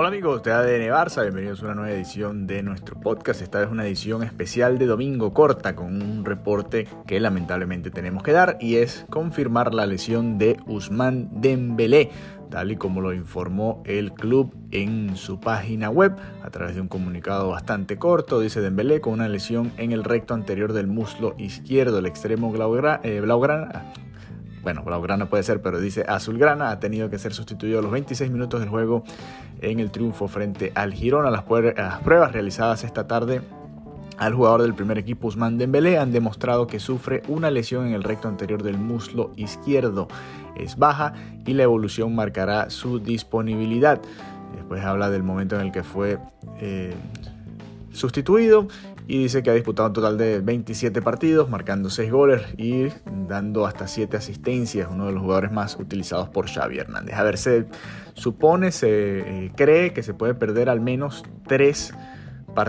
Hola amigos de ADN Barça, bienvenidos a una nueva edición de nuestro podcast. Esta es una edición especial de domingo corta con un reporte que lamentablemente tenemos que dar y es confirmar la lesión de Usman Dembélé, tal y como lo informó el club en su página web a través de un comunicado bastante corto. Dice Dembélé con una lesión en el recto anterior del muslo izquierdo, el extremo eh, blaugrana bueno, Blaugrana puede ser, pero dice Azulgrana, ha tenido que ser sustituido a los 26 minutos del juego en el triunfo frente al Girona. Las, las pruebas realizadas esta tarde al jugador del primer equipo Usman Dembélé han demostrado que sufre una lesión en el recto anterior del muslo izquierdo. Es baja y la evolución marcará su disponibilidad. Después habla del momento en el que fue eh, sustituido y dice que ha disputado un total de 27 partidos, marcando 6 goles y dando hasta 7 asistencias, uno de los jugadores más utilizados por Xavi Hernández. A ver, se supone, se eh, cree que se puede perder al menos 3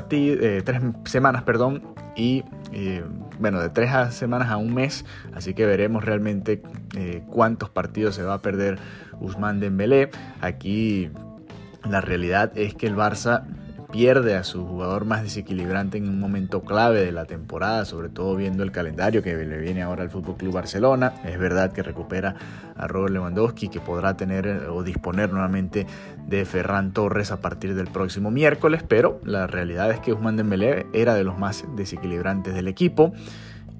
eh, semanas, perdón, y eh, bueno, de 3 semanas a un mes, así que veremos realmente cuántos partidos se va a perder Usman Dembélé. Aquí la realidad es que el Barça pierde a su jugador más desequilibrante en un momento clave de la temporada, sobre todo viendo el calendario que le viene ahora al Fútbol Club Barcelona. Es verdad que recupera a Robert Lewandowski, que podrá tener o disponer nuevamente de Ferran Torres a partir del próximo miércoles, pero la realidad es que Usman Dembélé era de los más desequilibrantes del equipo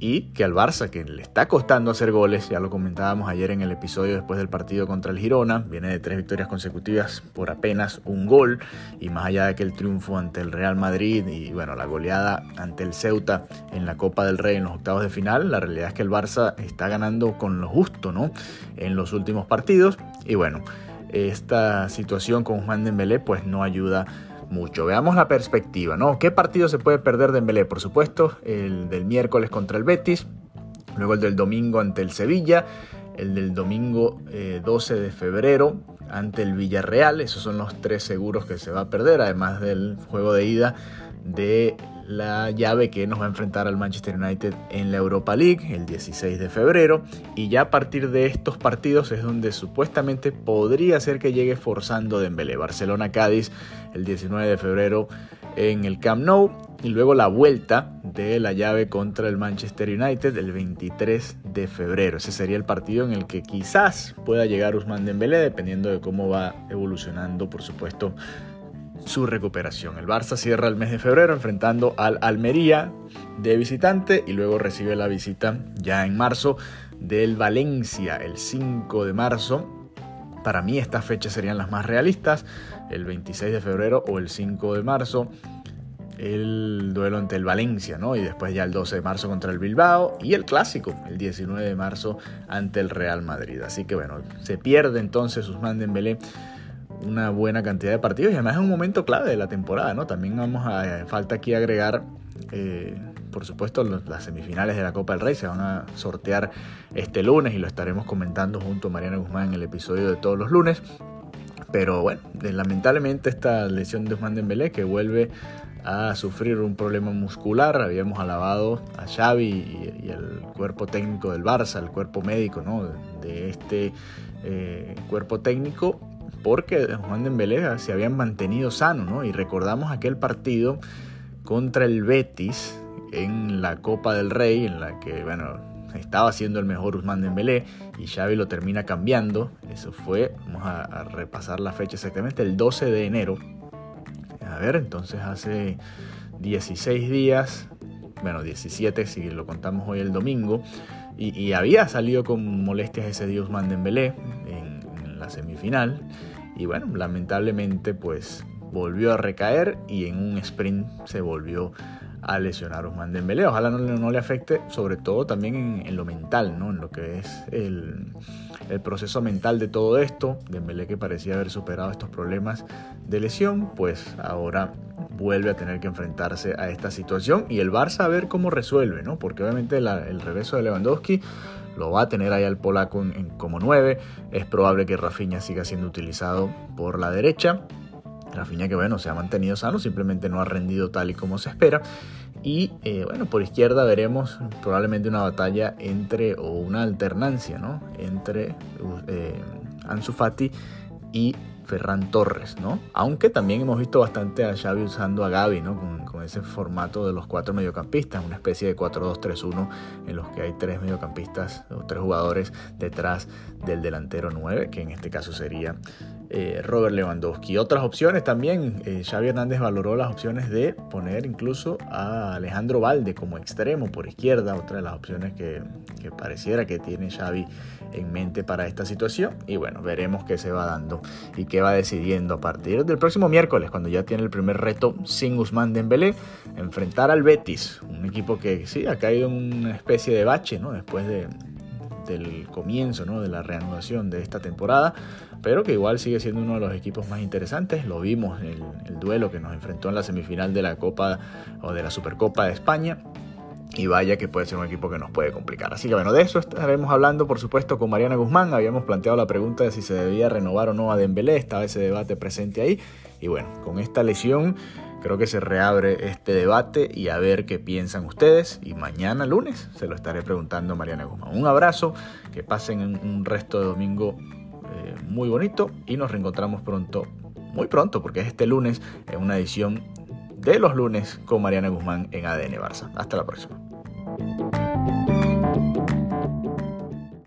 y que al Barça, que le está costando hacer goles, ya lo comentábamos ayer en el episodio después del partido contra el Girona, viene de tres victorias consecutivas por apenas un gol, y más allá de que el triunfo ante el Real Madrid y bueno, la goleada ante el Ceuta en la Copa del Rey en los octavos de final, la realidad es que el Barça está ganando con lo justo, ¿no? En los últimos partidos, y bueno, esta situación con Juan Dembélé pues no ayuda mucho. Veamos la perspectiva, ¿no? ¿Qué partido se puede perder de Dembélé? Por supuesto, el del miércoles contra el Betis, luego el del domingo ante el Sevilla, el del domingo 12 eh, de febrero ante el Villarreal, esos son los tres seguros que se va a perder, además del juego de ida de la llave que nos va a enfrentar al Manchester United en la Europa League el 16 de febrero y ya a partir de estos partidos es donde supuestamente podría ser que llegue forzando Dembélé. Barcelona-Cádiz el 19 de febrero en el Camp Nou y luego la vuelta de la llave contra el Manchester United el 23 de febrero. Ese sería el partido en el que quizás pueda llegar Usman Dembélé dependiendo de cómo va evolucionando por supuesto su recuperación. El Barça cierra el mes de febrero enfrentando al Almería de visitante y luego recibe la visita ya en marzo del Valencia el 5 de marzo. Para mí estas fechas serían las más realistas, el 26 de febrero o el 5 de marzo el duelo ante el Valencia, ¿no? Y después ya el 12 de marzo contra el Bilbao y el clásico, el 19 de marzo ante el Real Madrid. Así que bueno, se pierde entonces Usman Dembélé una buena cantidad de partidos y además es un momento clave de la temporada, ¿no? También vamos a, falta aquí agregar, eh, por supuesto, las semifinales de la Copa del Rey se van a sortear este lunes y lo estaremos comentando junto a Mariana Guzmán en el episodio de todos los lunes. Pero bueno, lamentablemente esta lesión de Juan Dembélé que vuelve a sufrir un problema muscular. Habíamos alabado a Xavi y, el cuerpo técnico del Barça, el cuerpo médico ¿no? de este eh, cuerpo técnico porque Juan Dembélé se habían mantenido sano, ¿no? Y recordamos aquel partido contra el Betis en la Copa del Rey, en la que, bueno, estaba siendo el mejor Usman Dembélé y Xavi lo termina cambiando. Eso fue, vamos a, repasar la fecha exactamente, el 12 de enero. A ver, entonces hace 16 días, bueno, 17 si lo contamos hoy el domingo, y, había salido con molestias ese día Usman Dembélé en la semifinal. Y bueno, lamentablemente pues volvió a recaer y en un sprint se volvió a lesionar Usman Dembélé. Ojalá no, no, le afecte, sobre todo también en, lo mental, ¿no? en lo que es el, proceso mental de todo esto. Dembélé que parecía haber superado estos problemas de lesión, pues ahora vuelve a tener que enfrentarse a esta situación y el Barça a ver cómo resuelve, ¿no? porque obviamente el regreso de Lewandowski lo va a tener ahí al polaco en, como 9. Es probable que Rafinha siga siendo utilizado por la derecha. Rafinha que bueno, se ha mantenido sano, simplemente no ha rendido tal y como se espera. Y eh, bueno, por izquierda veremos probablemente una batalla entre, o una alternancia, ¿no? Entre eh, Ansu Fati y Ferran Torres, ¿no? Aunque también hemos visto bastante a Xavi usando a Gaby, ¿no? Con, ese formato de los cuatro mediocampistas, una especie de 4-2-3-1 en los que hay tres mediocampistas o tres jugadores detrás del delantero 9, que en este caso sería eh, Robert Lewandowski. Otras opciones también, eh, Xavi Hernández valoró las opciones de poner incluso a Alejandro Valde como extremo por izquierda, otra de las opciones que, pareciera que tiene Xavi en mente para esta situación. Y bueno, veremos qué se va dando y qué va decidiendo a partir del próximo miércoles, cuando ya tiene el primer reto sin Guzmán Dembélé, enfrentar al Betis, un equipo que sí ha caído en una especie de bache, ¿no? Después de, del comienzo ¿no? de la reanudación de esta temporada, pero que igual sigue siendo uno de los equipos más interesantes. Lo vimos en el, el duelo que nos enfrentó en la semifinal de la Copa o de la Supercopa de España. Y vaya que puede ser un equipo que nos puede complicar. Así que bueno, de eso estaremos hablando, por supuesto, con Mariana Guzmán. Habíamos planteado la pregunta de si se debía renovar o no a Dembélé. Estaba ese debate presente ahí. Y bueno, con esta lesión creo que se reabre este debate y a ver qué piensan ustedes. Y mañana lunes se lo estaré preguntando a Mariana Guzmán. Un abrazo, que pasen un resto de domingo eh, muy bonito y nos reencontramos pronto, muy pronto, porque es este lunes en una edición de los lunes con Mariana Guzmán en ADN Barça. Hasta la próxima.